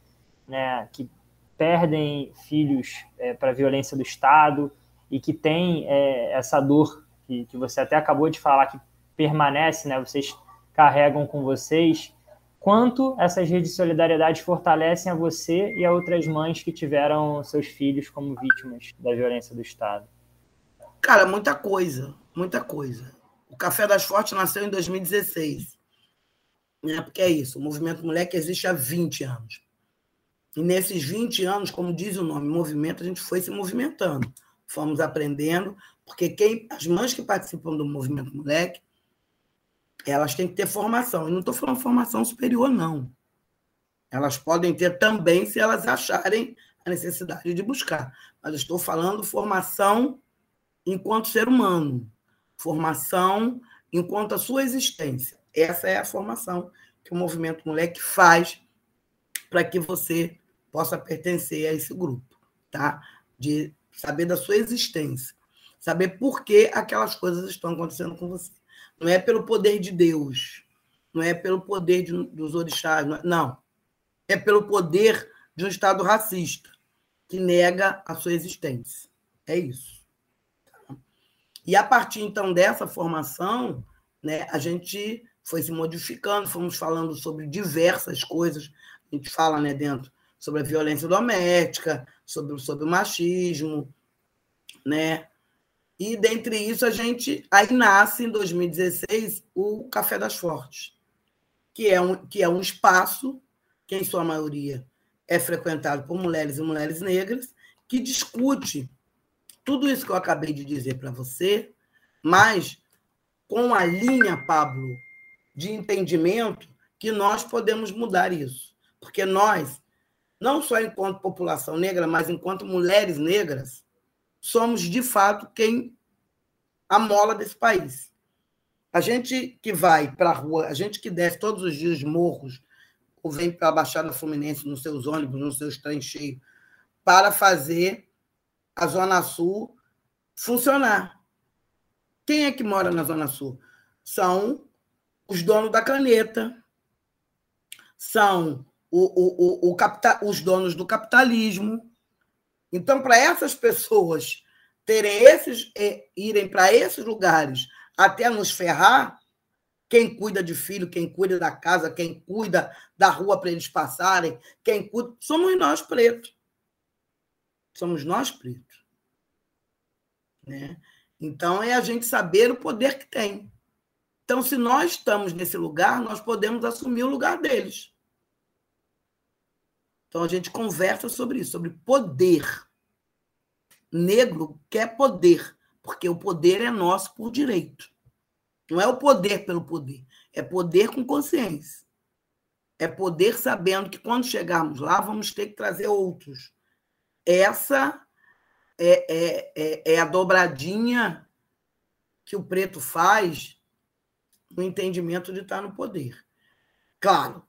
A: né, que perdem filhos é, para violência do Estado e que têm é, essa dor que, que você até acabou de falar que permanece, né? Vocês carregam com vocês. Quanto essas redes de solidariedade fortalecem a você e a outras mães que tiveram seus filhos como vítimas da violência do Estado?
B: Cara, muita coisa, muita coisa. O Café das Fortes nasceu em 2016. Né? Porque é isso, o movimento Moleque existe há 20 anos. E nesses 20 anos, como diz o nome, movimento, a gente foi se movimentando. Fomos aprendendo, porque quem, as mães que participam do movimento moleque, elas têm que ter formação. E não estou falando formação superior, não. Elas podem ter também se elas acharem a necessidade de buscar. Mas eu estou falando formação enquanto ser humano, formação enquanto a sua existência. Essa é a formação que o movimento moleque faz para que você possa pertencer a esse grupo, tá? De saber da sua existência. Saber por que aquelas coisas estão acontecendo com você. Não é pelo poder de Deus, não é pelo poder de, dos orixás, não, é, não. É pelo poder de um Estado racista que nega a sua existência. É isso. E a partir então dessa formação, né, a gente foi se modificando, fomos falando sobre diversas coisas. A gente fala né, dentro sobre a violência doméstica, sobre, sobre o machismo, né? E, dentre isso, a gente. Aí nasce, em 2016, o Café das Fortes, que é um, que é um espaço que, em sua maioria, é frequentado por mulheres e mulheres negras, que discute tudo isso que eu acabei de dizer para você, mas com a linha, Pablo, de entendimento que nós podemos mudar isso. Porque nós, não só enquanto população negra, mas enquanto mulheres negras, somos de fato quem a mola desse país. A gente que vai para a rua, a gente que desce todos os dias morros, ou vem para a Baixada Fluminense nos seus ônibus, nos seus trens cheios, para fazer a Zona Sul funcionar. Quem é que mora na Zona Sul? São os donos da caneta, são o, o, o, o capital, os donos do capitalismo. Então, para essas pessoas terem esses, é, irem para esses lugares até nos ferrar, quem cuida de filho, quem cuida da casa, quem cuida da rua para eles passarem, quem cuida. Somos nós pretos. Somos nós pretos. Né? Então, é a gente saber o poder que tem. Então, se nós estamos nesse lugar, nós podemos assumir o lugar deles. Então, a gente conversa sobre isso, sobre poder. Negro quer poder, porque o poder é nosso por direito. Não é o poder pelo poder, é poder com consciência. É poder sabendo que quando chegarmos lá, vamos ter que trazer outros. Essa é, é, é, é a dobradinha que o preto faz no entendimento de estar no poder. Claro,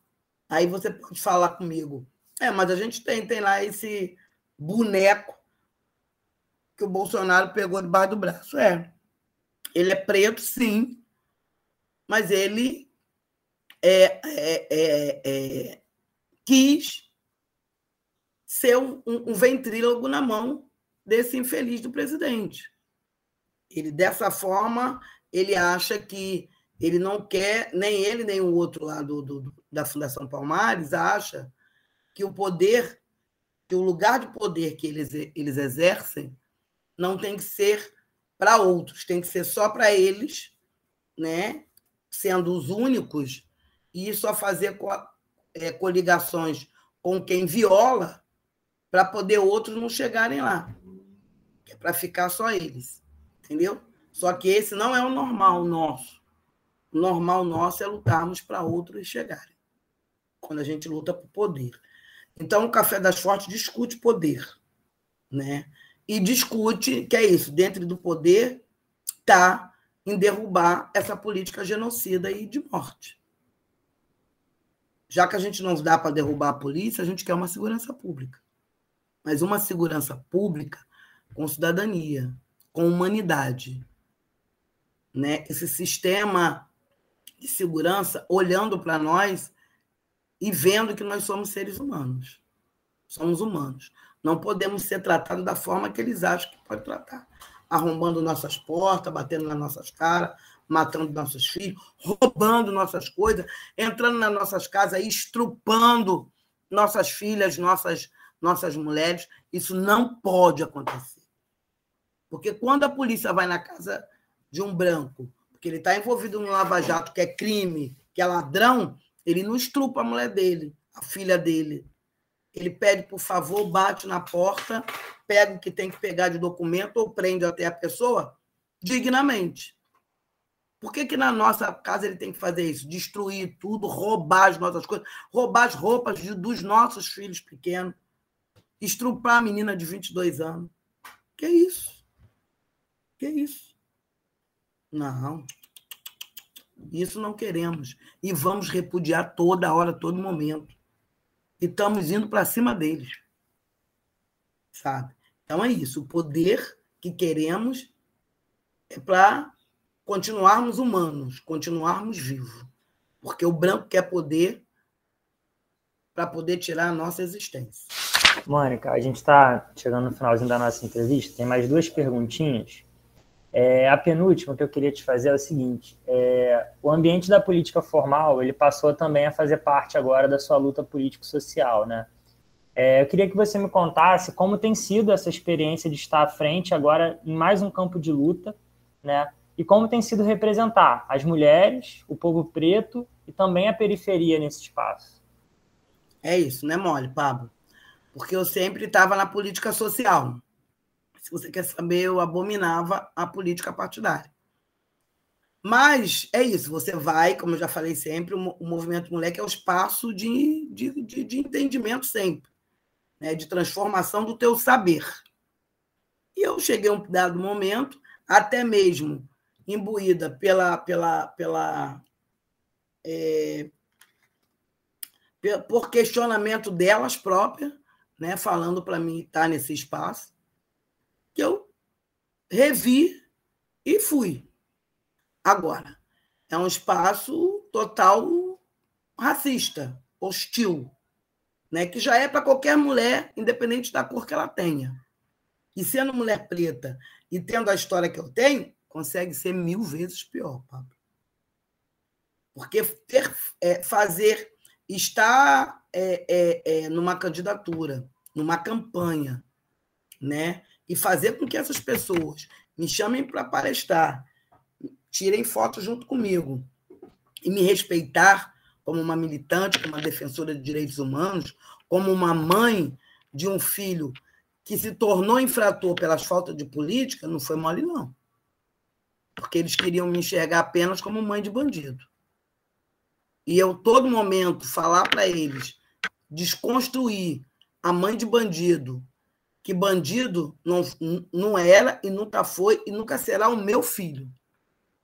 B: aí você pode falar comigo, é, mas a gente tem, tem lá esse boneco que o Bolsonaro pegou debaixo do braço. É. Ele é preto, sim, mas ele é, é, é, é quis ser um, um, ventrílogo na mão desse infeliz do presidente. Ele, dessa forma, ele acha que ele não quer, nem ele, nem o outro lá do, do da Fundação Palmares, acha que o poder, que o lugar de poder que eles, eles exercem não tem que ser para outros, tem que ser só para eles, né? sendo os únicos, e só fazer co é, coligações com quem viola para poder outros não chegarem lá. É para ficar só eles. Entendeu? Só que esse não é o normal nosso. O normal nosso é lutarmos para outros chegarem. Quando a gente luta por poder. Então, o Café das Fortes discute poder, né? E discute que é isso, dentro do poder está em derrubar essa política genocida e de morte. Já que a gente não dá para derrubar a polícia, a gente quer uma segurança pública. Mas uma segurança pública com cidadania, com humanidade. Né? Esse sistema de segurança olhando para nós e vendo que nós somos seres humanos. Somos humanos. Não podemos ser tratados da forma que eles acham que pode tratar. Arrombando nossas portas, batendo nas nossas caras, matando nossos filhos, roubando nossas coisas, entrando nas nossas casas, estrupando nossas filhas, nossas, nossas mulheres. Isso não pode acontecer. Porque quando a polícia vai na casa de um branco, porque ele está envolvido no lava-jato, que é crime, que é ladrão, ele não estrupa a mulher dele, a filha dele. Ele pede, por favor, bate na porta, pega o que tem que pegar de documento ou prende até a pessoa dignamente. Por que, que na nossa casa ele tem que fazer isso? Destruir tudo, roubar as nossas coisas, roubar as roupas de, dos nossos filhos pequenos, estrupar a menina de 22 anos. Que isso? Que isso? Não. Isso não queremos. E vamos repudiar toda hora, todo momento. E estamos indo para cima deles. Sabe? Então é isso. O poder que queremos é para continuarmos humanos, continuarmos vivos. Porque o branco quer poder para poder tirar a nossa existência.
A: Mônica, a gente está chegando no finalzinho da nossa entrevista. Tem mais duas perguntinhas. É, a penúltima que eu queria te fazer é o seguinte: é, o ambiente da política formal ele passou também a fazer parte agora da sua luta político-social, né? É, eu queria que você me contasse como tem sido essa experiência de estar à frente agora em mais um campo de luta, né? E como tem sido representar as mulheres, o povo preto e também a periferia nesse espaço.
B: É isso, né, mole, Pablo? Porque eu sempre estava na política social. Se você quer saber, eu abominava a política partidária. Mas é isso, você vai, como eu já falei sempre, o, movimento moleque é o espaço de, de, de, de entendimento sempre, né? de transformação do teu saber. E eu cheguei a um dado momento, até mesmo imbuída pela, pela, pela é, por questionamento delas próprias, né, falando para mim estar nesse espaço, que eu revi e fui. Agora, é um espaço total racista, hostil, né, que já é para qualquer mulher, independente da cor que ela tenha. E sendo mulher preta e tendo a história que eu tenho, consegue ser mil vezes pior, Pablo. Porque ter, é, fazer está é, é, é, numa candidatura, numa campanha, né? E fazer com que essas pessoas me chamem para palestrar, tirem foto junto comigo e me respeitar como uma militante, como uma defensora de direitos humanos, como uma mãe de um filho que se tornou infrator pelas faltas de política, não foi mole, não. Porque eles queriam me enxergar apenas como mãe de bandido e eu todo momento falar para eles desconstruir a mãe de bandido, que bandido não, não era e nunca foi e nunca será o meu filho.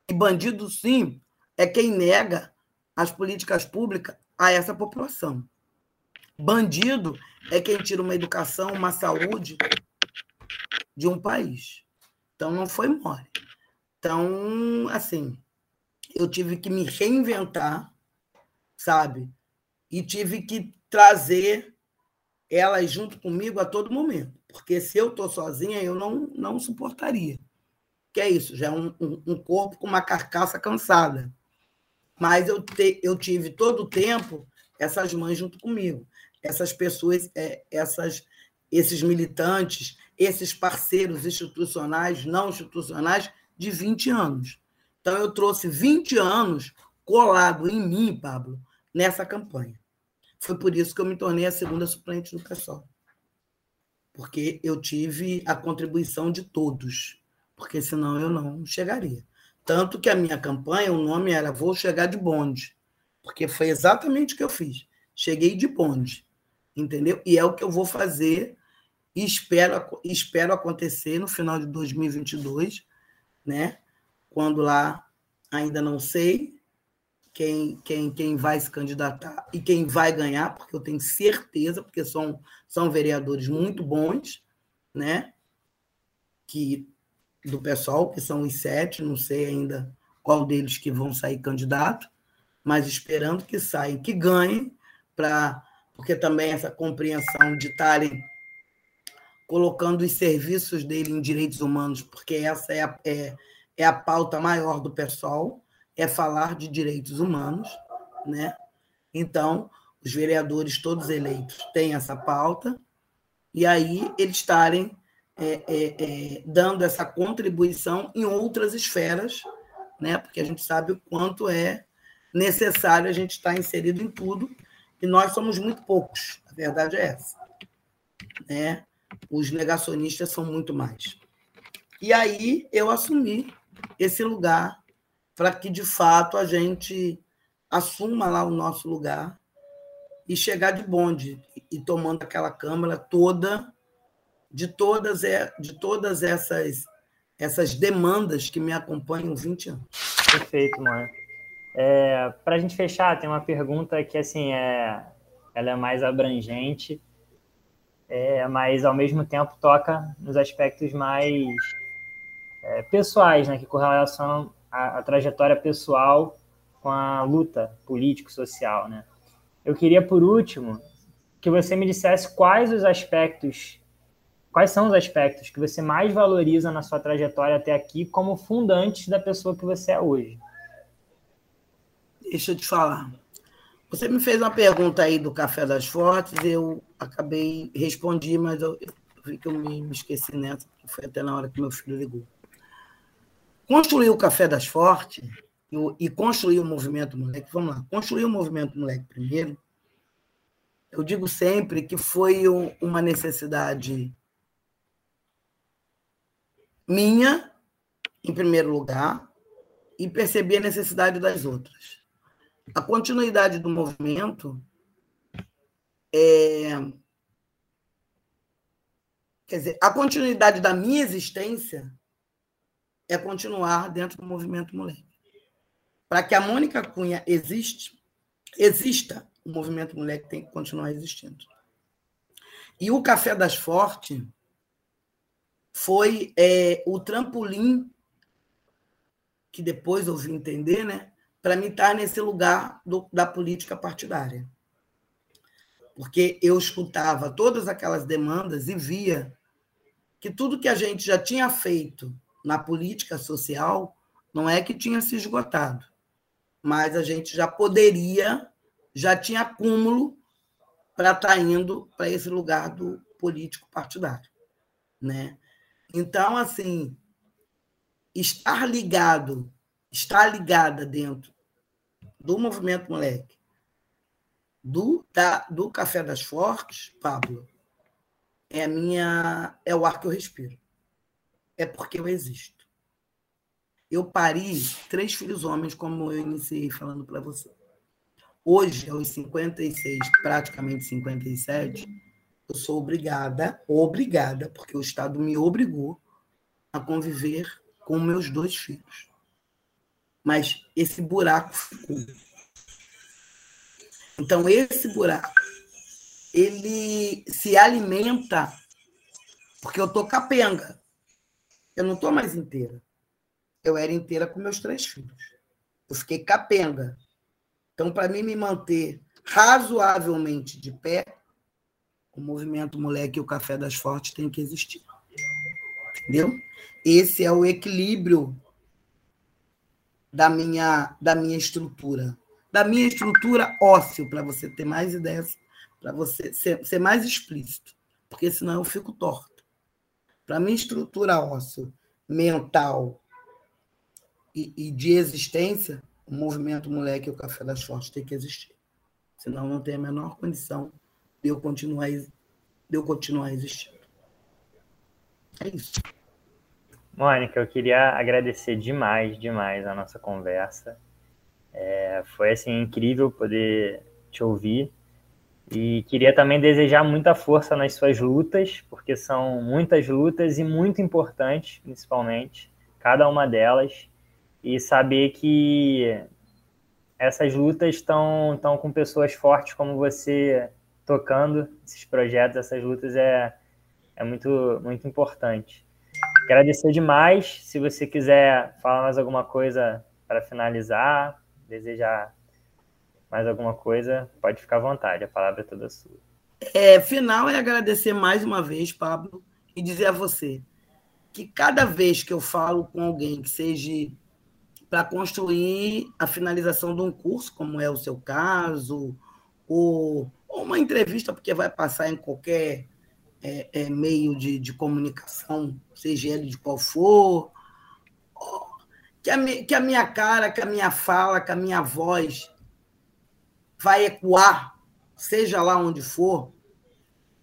B: E bandido, sim, é quem nega as políticas públicas a essa população. Bandido é quem tira uma educação, uma saúde de um país. Então, não foi mole. Então, assim, eu tive que me reinventar sabe? E tive que trazer elas junto comigo a todo momento, porque se eu estou sozinha, eu não, não suportaria. Que é isso, já é um, um, um corpo com uma carcaça cansada. Mas eu, te, eu tive todo o tempo essas mães junto comigo, essas pessoas, é, essas, esses militantes, esses parceiros institucionais, não institucionais, de 20 anos. Então, eu trouxe 20 anos colado em mim, Pablo, nessa campanha. Foi por isso que eu me tornei a segunda suplente do PSOL. Porque eu tive a contribuição de todos, porque senão eu não chegaria. Tanto que a minha campanha, o nome era Vou Chegar de Bonde, porque foi exatamente o que eu fiz. Cheguei de bonde, entendeu? E é o que eu vou fazer e espero, espero acontecer no final de 2022, né? Quando lá ainda não sei, quem, quem, quem vai se candidatar e quem vai ganhar, porque eu tenho certeza, porque são, são vereadores muito bons, né? Que, do pessoal, que são os sete, não sei ainda qual deles que vão sair candidato, mas esperando que saiam, que ganhem, para porque também essa compreensão de estarem colocando os serviços dele em direitos humanos, porque essa é a, é, é a pauta maior do pessoal, é falar de direitos humanos, né? Então, os vereadores todos eleitos têm essa pauta, e aí eles estarem é, é, é, dando essa contribuição em outras esferas, né? porque a gente sabe o quanto é necessário a gente estar inserido em tudo, e nós somos muito poucos, a verdade é essa. Né? Os negacionistas são muito mais. E aí eu assumi esse lugar para que, de fato, a gente assuma lá o nosso lugar e chegar de bonde e tomando aquela Câmara toda, de todas, de todas essas, essas demandas que me acompanham 20 anos.
A: Perfeito, Moa. É, para a gente fechar, tem uma pergunta que assim é, ela é mais abrangente, é, mas ao mesmo tempo toca nos aspectos mais é, pessoais, né, que correlacionam a, a trajetória pessoal com a luta político-social, né? Eu queria, por último, que você me dissesse quais os aspectos, quais são os aspectos que você mais valoriza na sua trajetória até aqui como fundantes da pessoa que você é hoje.
B: Deixa eu te falar. Você me fez uma pergunta aí do Café das Fortes, eu acabei, respondi, mas eu, eu eu me esqueci nessa, foi até na hora que meu filho ligou. Construir o Café das Fortes e, construir o movimento moleque, vamos lá, construir o movimento moleque primeiro, eu digo sempre que foi uma necessidade minha, em primeiro lugar, e perceber a necessidade das outras. A continuidade do movimento é. Quer dizer, a continuidade da minha existência é continuar dentro do movimento mulher. Para que a Mônica Cunha existe, exista, o movimento mulher tem que continuar existindo. E o Café das Fortes foi é, o trampolim que depois eu vim entender, né, para me estar nesse lugar do, da política partidária. Porque eu escutava todas aquelas demandas e via que tudo que a gente já tinha feito na política social não é que tinha se esgotado, mas a gente já poderia, já tinha acúmulo para estar tá indo para esse lugar do político partidário, né? Então, assim, estar ligado, estar ligada dentro do movimento moleque, do, da, do Café das Fortes, Pablo, é minha é o ar que eu respiro. É porque eu existo. Eu pari três filhos homens, como eu iniciei falando para você. Hoje, aos 56, praticamente 57, eu sou obrigada, obrigada, porque o Estado me obrigou a conviver com meus dois filhos. Mas esse buraco ficou. Então, esse buraco, ele se alimenta porque eu tô capenga. Eu não tô mais inteira. Eu era inteira com meus três filhos. Eu fiquei capenga. Então, para mim me manter razoavelmente de pé, o movimento Moleque e o Café das Fortes tem que existir. Entendeu? Esse é o equilíbrio da minha, da minha estrutura. Da minha estrutura ósseo, para você ter mais ideias, para você ser, ser mais explícito. Porque senão eu fico torto. Para minha estrutura ósseo, mental e, e de existência, o movimento moleque e o Café das Fortes tem que existir. Senão não tem a menor condição de eu continuar, de eu continuar existindo. É isso.
A: Mônica, eu queria agradecer demais, demais a nossa conversa. É, foi assim incrível poder te ouvir e queria também desejar muita força nas suas lutas, porque são muitas lutas e muito importantes, principalmente, cada uma delas e saber que essas lutas estão estão com pessoas fortes como você tocando esses projetos, essas lutas é, é muito, muito importante. Agradecer demais. Se você quiser falar mais alguma coisa para finalizar, desejar mais alguma coisa, pode ficar à vontade, a palavra é toda sua.
B: É, final é agradecer mais uma vez, Pablo, e dizer a você que cada vez que eu falo com alguém que seja para construir a finalização de um curso, como é o seu caso, ou, ou uma entrevista, porque vai passar em qualquer é, é, meio de, de comunicação, seja ele de qual for, que a, que a minha cara, que a minha fala, que a minha voz vai ecoar, seja lá onde for,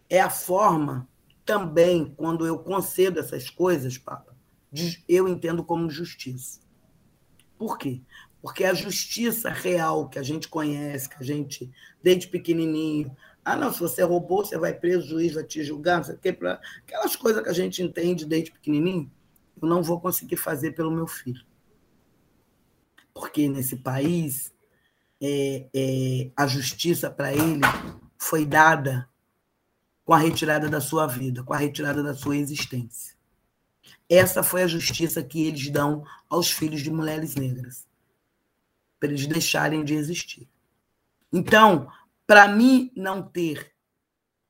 B: é a forma também, quando eu concedo essas coisas, Papa, eu entendo como justiça. Por quê? Porque a justiça real que a gente conhece, que a gente, desde pequenininho, ah, não, se você roubou, você vai preso, o juiz vai te julgar, não sei o quê, aquelas coisas que a gente entende desde pequenininho, eu não vou conseguir fazer pelo meu filho. Porque nesse país, é, é, a justiça para ele foi dada com a retirada da sua vida, com a retirada da sua existência. Essa foi a justiça que eles dão aos filhos de mulheres negras, para eles deixarem de existir. Então, para mim não ter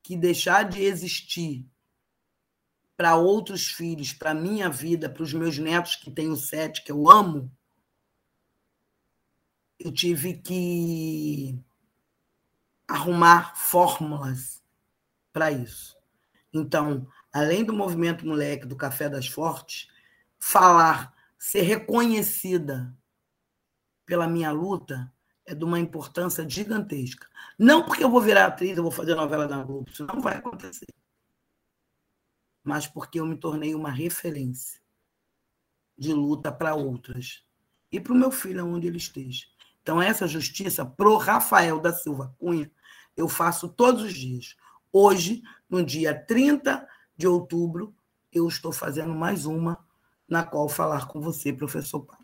B: que deixar de existir para outros filhos, para minha vida, para os meus netos que tenho sete, que eu amo, eu tive que arrumar fórmulas para isso. Então, além do movimento moleque do Café das Fortes, falar, ser reconhecida pela minha luta é de uma importância gigantesca. Não porque eu vou virar atriz, eu vou fazer novela da Globo, isso não vai acontecer. Mas porque eu me tornei uma referência de luta para outras. E para o meu filho, onde ele esteja. Então, essa justiça, pro Rafael da Silva Cunha, eu faço todos os dias. Hoje, no dia 30 de outubro, eu estou fazendo mais uma na qual falar com você, professor Pablo.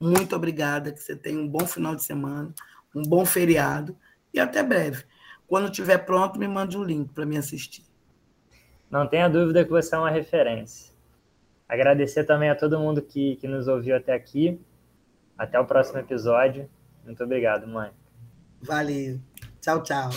B: Muito obrigada, que você tenha um bom final de semana, um bom feriado e até breve. Quando estiver pronto, me mande um link para me assistir.
A: Não tenha dúvida que você é uma referência. Agradecer também a todo mundo que, que nos ouviu até aqui. Até o próximo episódio. Muito obrigado, mãe.
B: Valeu. Tchau, tchau.